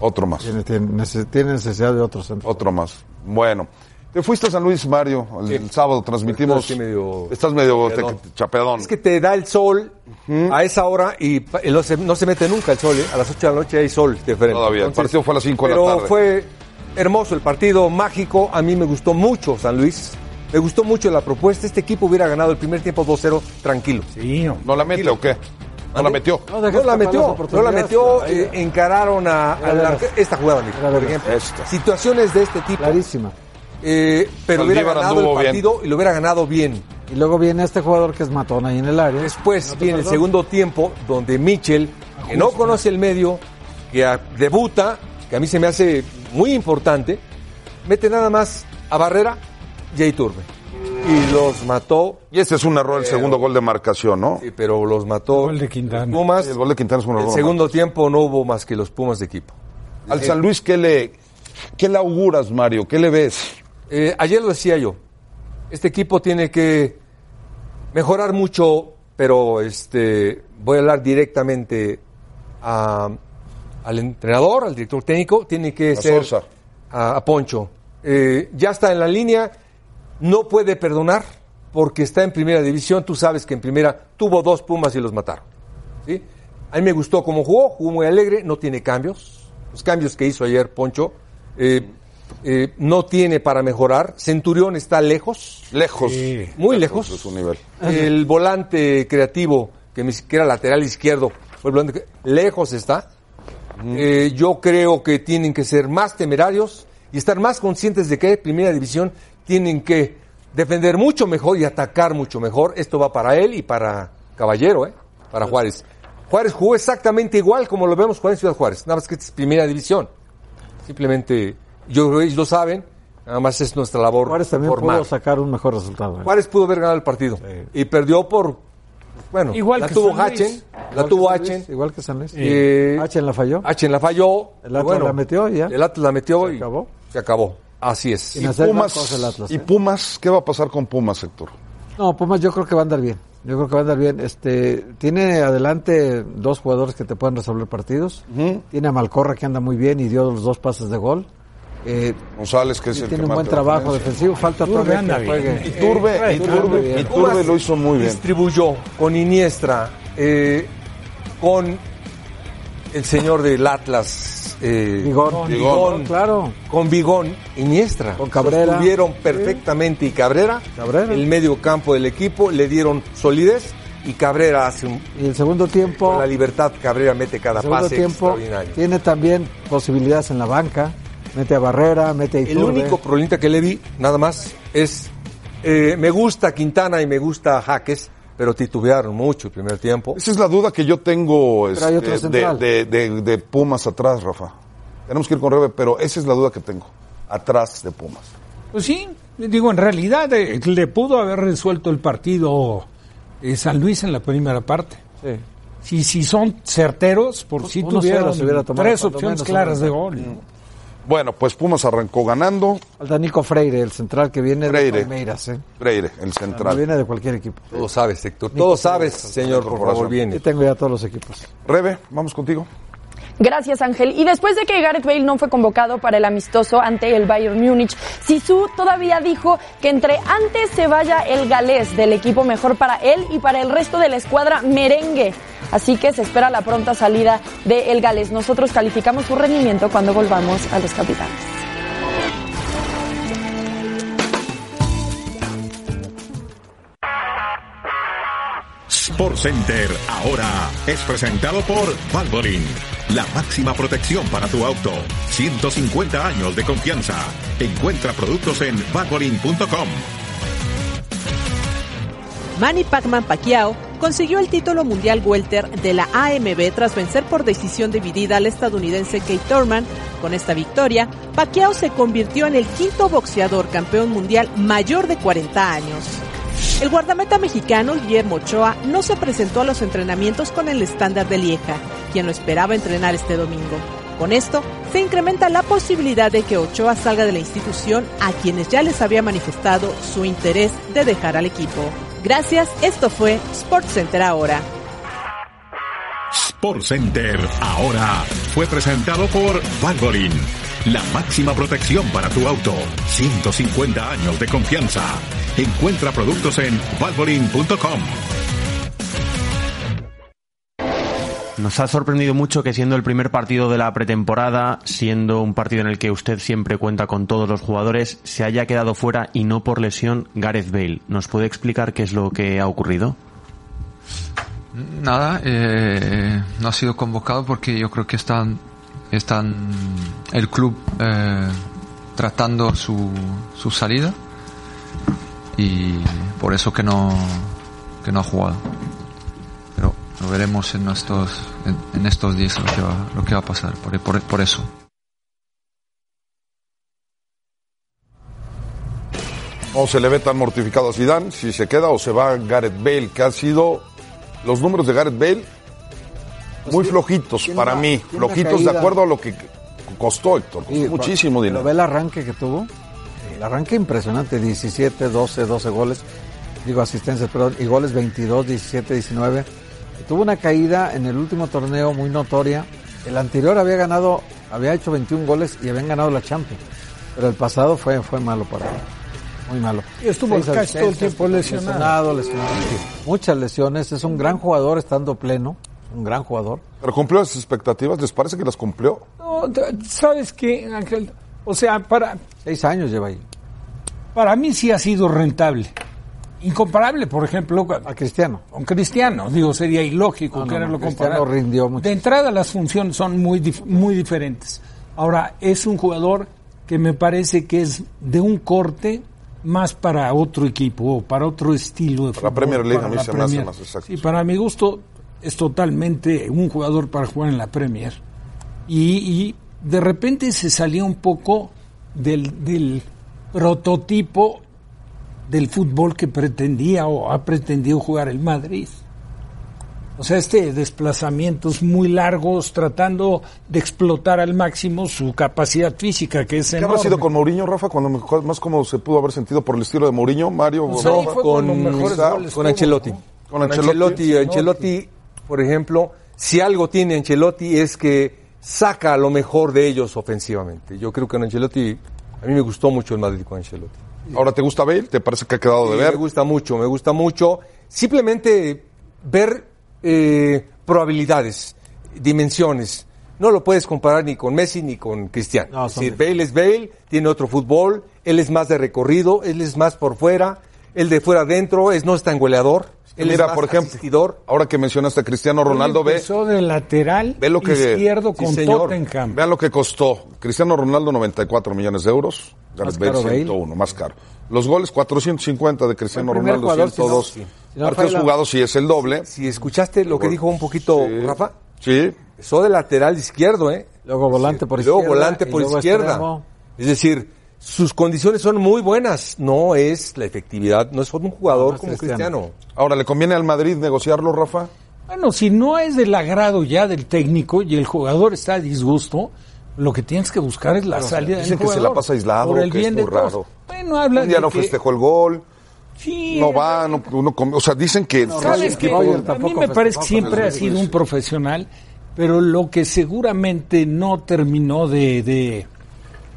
otro más. Tiene, tiene nece- tiene necesidad de otro centro. Otro más. Bueno. Te fuiste a San Luis, Mario, el, el sábado transmitimos. Estoy medio- estás medio te- chapeadón. es que te da el sol a esa hora y no se, no se mete nunca el sol. ¿eh? A las 8 de la noche hay sol diferente. Todavía, el partido fue a las 5 de la pero tarde. fue hermoso el partido, mágico. A mí me gustó mucho San Luis. Me gustó mucho la propuesta. Este equipo hubiera ganado el primer tiempo 2-0 tranquilo. Sí, hombre. ¿No la mete o qué? ¿No la metió? No, la metió, no la metió, eh, encararon a, la- esta jugada, por ejemplo. Esta. Situaciones de este tipo, Clarísima. eh, pero hubiera ganado el bien. partido y lo hubiera ganado bien. Y luego viene este jugador que es matón ahí en el área. Después viene el segundo tiempo donde Mitchell, que no conoce el medio, que a- debuta, que a mí se me hace muy importante, mete nada más a Barrera y a Iturbe. Y los mató, Y este es un error, el segundo gol de marcación, ¿no? sí, pero los mató. Gol de Quintana. Pumas. Sí, el gol de Quintana es un error. El segundo tiempo no hubo más que los Pumas de equipo. Al San Luis, ¿qué le, ¿qué le auguras, Mario? ¿Qué le ves? Eh, ayer lo decía yo, este equipo tiene que mejorar mucho, pero este voy a hablar directamente a- al entrenador, al director técnico, tiene que A ser Sosa. a, a Poncho. Eh, ya está en la línea, no puede perdonar porque está en primera división. Tú sabes que en primera tuvo dos Pumas y los mataron. ¿sí? A mí me gustó cómo jugó, jugó muy alegre, no tiene cambios. Los cambios que hizo ayer Poncho eh, eh, no tiene para mejorar. Centurión está lejos, Lejos. muy lejos. de su nivel. El volante creativo, que ni siquiera lateral izquierdo, fue el volante lejos está. Eh, yo creo que tienen que ser más temerarios y estar más conscientes de que Primera División tienen que defender mucho mejor y atacar mucho mejor. Esto va para él y para Caballero, ¿eh? para Juárez. Juárez jugó exactamente igual como lo vemos jugar en Ciudad Juárez, nada más que esta es Primera División. Simplemente, yo creo que ellos lo saben, nada más es nuestra labor Juárez también pudo sacar un mejor resultado. ¿eh? Juárez pudo haber ganado el partido y perdió por, bueno, Igual la que tuvo. Hachen, la Igual tuvo Hachen, Igual que San Luis. eh, Hachen la falló. Hachen la falló, El Atlas bueno, la metió y ya. El Atlas la metió Se y acabó. se acabó. Así es. Hacer Pumas, bancos el Atlas, ¿Y ¿eh? Pumas? ¿Qué va a pasar con Pumas, Héctor? No, Pumas yo creo que va a andar bien. Yo creo que va a andar bien. Este, tiene adelante dos jugadores que te pueden resolver partidos. Tiene a Malcorra que anda muy bien y dio los dos pases de gol. Eh, González, que es el tiene que un buen trabajo defensivo. Falta anda que bien. Iturbe, Eh, Iturbe, bien. Iturbe lo hizo muy bien. Distribuyó con Iniestra, eh, con el señor del Atlas. eh, Bigón. Bigón, Claro. Con Bigón, Iniestra. Con Cabrera. Estuvieron perfectamente y Cabrera, Cabrera. el medio campo del equipo, le dieron solidez y Cabrera hace un, Y el segundo tiempo, con la libertad, Cabrera mete cada el segundo pase tiempo extraordinario. tiene también posibilidades en la banca. Mete a Barrera, mete a El Iturbe. único problemita que le vi, nada más, es. eh, me gusta Quintana y me gusta Jaques, pero titubearon mucho el primer tiempo. Esa es la duda que yo tengo este, de, de- de- de Pumas atrás, Rafa. Tenemos que ir con Rebe, pero esa es la duda que tengo. Atrás de Pumas. Pues sí, digo, en realidad eh, le pudo haber resuelto el partido eh, San Luis en la primera parte. Sí. Si, si son certeros, por si tuvieron se hubiera tomado, tres opciones claras de gol. Bueno, pues Pumas arrancó ganando. Falta Nico Freire, el central que viene Freire. de Palmeiras. ¿eh? Freire, el No central. viene de cualquier equipo. Todo sabes, Héctor. Todo sabes, señor, por favor, Aquí viene. tengo ya todos los equipos. Rebe, vamos contigo. Gracias, Ángel. Y después de que Gareth Bale no fue convocado para el amistoso ante el Bayern Múnich, Sisu todavía dijo que entre antes se vaya el galés del equipo mejor para él y para el resto de la escuadra merengue. Así que se espera la pronta salida de el galés. Nosotros calificamos su rendimiento cuando volvamos a los capitanes. Sport Center ahora es presentado por Valvoline, la máxima protección para tu auto. 150 años de confianza. Encuentra productos en valvoline.com. Manny Pacman Pacquiao consiguió el título mundial welter de la AMB tras vencer por decisión dividida al estadounidense Kate Thurman. Con esta victoria, Pacquiao se convirtió en el quinto boxeador campeón mundial mayor de 40 años. El guardameta mexicano Guillermo Ochoa no se presentó a los entrenamientos con el estándar de Lieja, quien lo esperaba entrenar este domingo. Con esto, se incrementa la posibilidad de que Ochoa salga de la institución a quienes ya les había manifestado su interés de dejar al equipo. Gracias, esto fue Sports Center ahora. Sport Center ahora fue presentado por Valvoline, la máxima protección para tu auto. 150 años de confianza. Encuentra productos en valvoline.com. Nos ha sorprendido mucho que siendo el primer partido de la pretemporada, siendo un partido en el que usted siempre cuenta con todos los jugadores, se haya quedado fuera y no por lesión Gareth Bale. ¿Nos puede explicar qué es lo que ha ocurrido? Nada, eh, no ha sido convocado porque yo creo que están, están el club eh, tratando su, su salida y por eso que no, que no ha jugado. Pero lo veremos en estos, en, en estos días lo que va, lo que va a pasar, por, por, por eso. O se le ve tan mortificado a Zidane, si se queda o se va Gareth Bale, que han sido los números de Gareth Bale muy flojitos para una- mí, flojitos de acuerdo a lo que costó Héctor, costó Sí, muchísimo pero dinero. ve el arranque que tuvo. Arranque impresionante, 17, 12, 12 goles. Digo asistencias, perdón, y goles 22, 17, 19. Tuvo una caída en el último torneo muy notoria. El anterior había ganado, había hecho 21 goles y habían ganado la Champions. Pero el pasado fue, fue malo para él. Muy malo. Y estuvo Seis casi todo el tiempo lesionado. Lesionado, lesionado. Muchas lesiones. Es un gran jugador estando pleno. Un gran jugador. Pero cumplió las expectativas, ¿les parece que las cumplió? No, ¿Sabes qué, Ángel? O sea, para, Seis años lleva ahí. Para mí sí ha sido rentable. Incomparable, por ejemplo, A Cristiano. con Cristiano. Digo, sería ilógico No, no, quererlo no, Cristiano comparar. rindió mucho. De entrada, las funciones son muy, dif- muy diferentes. Ahora, es un jugador que me parece que es de un corte más para otro equipo o para otro estilo de Para la fútbol. Premier League para a mí la se me hace Premier. más exacto. Sí, para mi gusto es totalmente un jugador para jugar en la Premier. Y, y de repente se salía un poco del, del prototipo del fútbol que pretendía o ha pretendido jugar el Madrid. O sea, este desplazamientos muy largos tratando de explotar al máximo su capacidad física, que es ¿Qué habrá sido con Mourinho, Rafa? Cuando mejor- más como se pudo haber sentido por el estilo de Mourinho, Mario? Pues Rafa? ahí fue con los mejores Quizá, goles con que hubo, Ancelotti. ¿no? Con Con Ancelotti. Ancelotti, Ancelotti, por ejemplo, si algo tiene Ancelotti es que saca lo mejor de ellos ofensivamente. Yo creo que en Ancelotti, a mí me gustó mucho el Madrid con Ancelotti. Ahora, ¿te gusta Bale? ¿Te parece que ha quedado de ver? Me gusta mucho, me gusta mucho. Simplemente ver eh, probabilidades, dimensiones. No lo puedes comparar ni con Messi ni con Cristiano. No, es decir, Bale es Bale, tiene otro fútbol, él es más de recorrido, él es más por fuera, él de fuera adentro, es no es tan goleador. Él Mira, es más por ejemplo, asistidor. ahora que mencionaste a Cristiano Ronaldo, ve, Empezó de lateral ve lo que izquierdo Sí, con señor. Tottenham. Vean lo que costó. Cristiano Ronaldo 94 millones de euros, Gareth Más Bale caro Bale. 101, más caro. Los goles 450 de Cristiano el Ronaldo, jugador, si no- 102. sí. Si no Partidos jugados sí es el doble. Si escuchaste lo que dijo un poquito Rafa, Sí. empezó de lateral izquierdo, ¿eh? Luego volante por Y luego izquierda. volante por izquierda. extremo. Es decir, sus condiciones son muy buenas. No es la efectividad, no es un jugador No, no es como Cristiano. Cristiano. Ahora, ¿le conviene al Madrid negociarlo, Rafa? Bueno, si no es del agrado ya del técnico y el jugador está a disgusto, lo que tienes que buscar es la salida dicen del que se jugador. la pasa aislado, Por el que es bien muy de raro. Bueno, habla Un día de no que- festejó el gol, Sí, no va, no, uno come- o sea, dicen que... ¿Sabes qué? Roger A mí tampoco me parece que siempre ha sido un profesional, pero lo que seguramente no terminó de, de,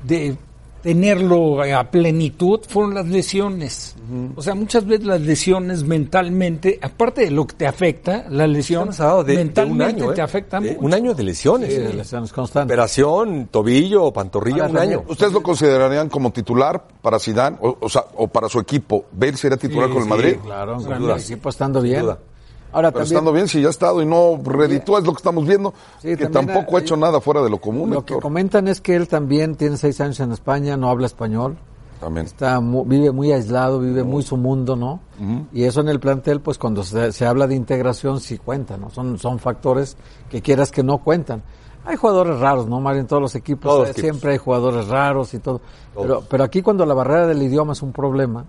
de tenerlo a plenitud fueron las lesiones. O sea, muchas veces las lesiones mentalmente, aparte de lo que te afecta, la lesión de, un mentalmente año, ¿eh? te afecta mucho. Un año de lesiones. Sí, lesiones constantes. Operación, tobillo, pantorrilla, Ahora un también, año. ¿Ustedes lo considerarían como titular para Zidane o, o sea, o para su equipo? ¿Bale sería titular Sí, con el sí, Madrid? Claro, Sin con duda. el equipo estando bien. duda. Ahora Pero también, estando bien, si ya ha estado y no reditúa, es lo que estamos viendo, Sí, que tampoco ha hay- hecho nada fuera de lo común, lo que comentan es que él también tiene seis años en España, no habla español. También. Está vive muy aislado, vive muy su mundo, ¿no? Y eso en el plantel, pues cuando se, se habla de integración sí cuenta, ¿no? Son, son factores que quieras que no cuentan. Hay jugadores raros, ¿no, Mario? En todos los equipos Todos eh, equipos. siempre hay jugadores raros y todo. Pero, pero aquí cuando la barrera del idioma es un problema,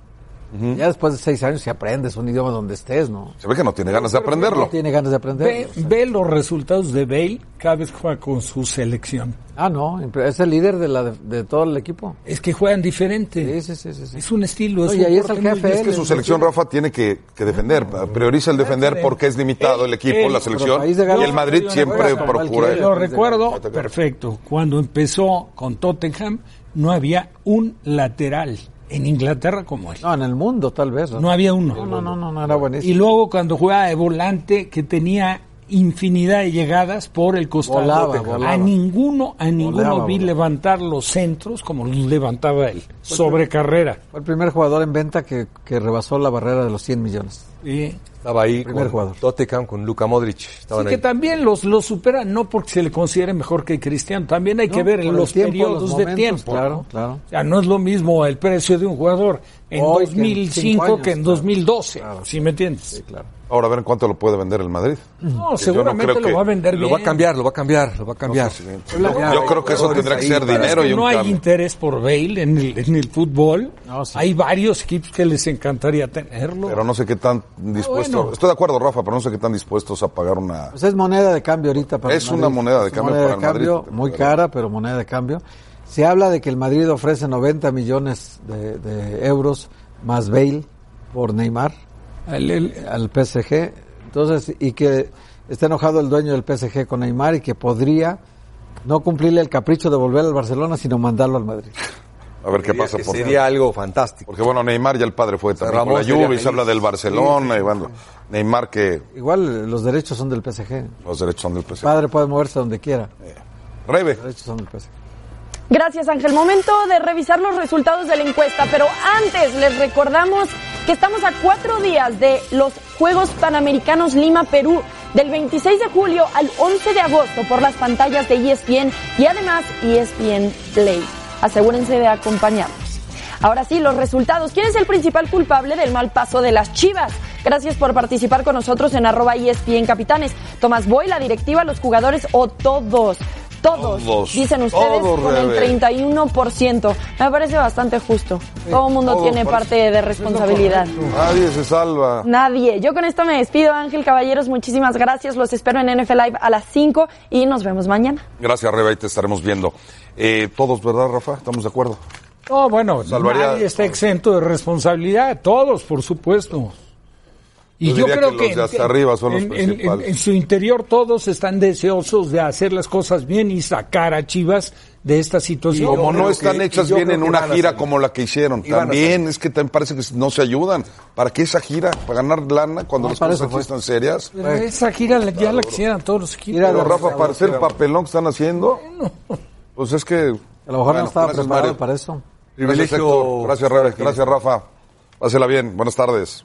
ya después de seis años si aprendes un idioma donde estés, ¿no? Se ve que no tiene ganas de No aprenderlo. tiene ganas de aprender. Ve, ve los resultados de Bale cada vez que juega con su selección. Ah, no, es el líder de, la, de, de todo el equipo. Es que juegan diferente. Sí, sí, sí, sí, sí. Es un estilo. No, es un ahí es el jefe, Es que su selección, Rafa, tiene que, que defender. Prioriza el defender porque es limitado el equipo, él, la selección. de Y el Madrid siempre procura... Lo recuerdo perfecto. Cuando empezó con Tottenham, no había un lateral en Inglaterra como él. No, en el mundo tal vez. No había uno. No, no, no, no, no era buenísimo. Y luego cuando jugaba de volante, que tenía infinidad de llegadas por el costado. Volaba, volaba. A ninguno, a ninguno Volaba, vi levantar los centros como los levantaba él, sobre carrera. Fue el primer jugador en venta que, que rebasó la barrera de los 100 millones. Estaba ahí Primer con jugador. Tottenham, con Luka Modric. Sí, Estaban que ahí. también los, los superan, no porque se le considere mejor que Cristiano, también hay que ver en los tiempo, periodos los de tiempo. claro, ¿no? claro. O sea, no es lo mismo el precio de un jugador en Hoy que en 2005 cinco años, que en claro. 2012, ¿sí me entiendes? Sí, claro. Ahora a ver en cuánto lo puede vender el Madrid. No, seguramente lo que- va a vender Lo bien. va a cambiar, lo va a cambiar, lo va a cambiar. Yo creo que eso tendrá que ser es dinero que y un no hay cambio. interés por Bale en el, en el fútbol. No, sí. Hay varios equipos que les encantaría tenerlo. Pero no sé qué tan dispuestos. Bueno. Estoy de acuerdo, Rafa, pero no sé qué tan dispuestos a pagar una. Pues es moneda de cambio ahorita para Es el Madrid. una moneda de Es cambio moneda para de el Madrid. cambio, muy cara, pero moneda de cambio. Se habla de que el Madrid ofrece 90 millones de, de euros más Bale por Neymar El- el- al PSG. Entonces, y que está enojado el dueño del PSG con Neymar y que podría no cumplirle el capricho de volver al Barcelona, sino mandarlo al Madrid. A ver qué pasa que por sería algo fantástico. Porque bueno, Neymar ya el padre fue también Ramón con la Juve y se habla del Barcelona y bueno, Neymar que Igual los derechos son del PSG. los derechos son del El PSG. padre puede moverse donde quiera. Rebe, Los derechos son del PSG. Gracias Ángel. Momento de revisar los resultados de la encuesta, pero antes les recordamos que estamos a cuatro días de los Juegos Panamericanos Lima, Perú, del 26 de julio al 11 de agosto por las pantallas de ESPN y además ESPN Play. Asegúrense de acompañarnos. Ahora sí, los resultados. ¿Quién es el principal culpable del mal paso de las Chivas? Gracias por participar con nosotros en arroba ESPN Capitanes. Tomás Boy, la directiva, los jugadores o todos. Todos, Todos. dicen ustedes, Todos, con el Rebe. 31%. Me parece bastante justo. Todo el mundo todos, tiene parte de responsabilidad. nadie se salva. Nadie. Yo con esto me despido, Ángel Caballeros. Muchísimas gracias. Los espero en NFL Live a las 5 y nos vemos mañana. Gracias, Rebe, ahí te estaremos viendo. Eh, todos, ¿verdad, Rafa? ¿Estamos de acuerdo? No, bueno, Salvaría- nadie está exento de responsabilidad. Todos, por supuesto. Y Yo yo, diría creo que que, los de hasta arriba son los en, en- principales. en- en su interior todos están deseosos de hacer las cosas bien y sacar a Chivas de esta situación. Como no están que- hechas bien en una gira como la que hicieron. También es que también parece que no se ayudan. ¿Para qué esa gira? ¿Para ganar lana cuando No, las cosas aquí están serias? Pero esa gira ya la quisieran todos los equipos. Mira, Pero Rafa, para hacer el papelón que están haciendo, pues es que... A lo mejor Bueno, no estaba gracias, preparado Mario. para eso. Privilegio. Gracias, Rafa. Gracias, Rafa. Pásela bien. Buenas tardes.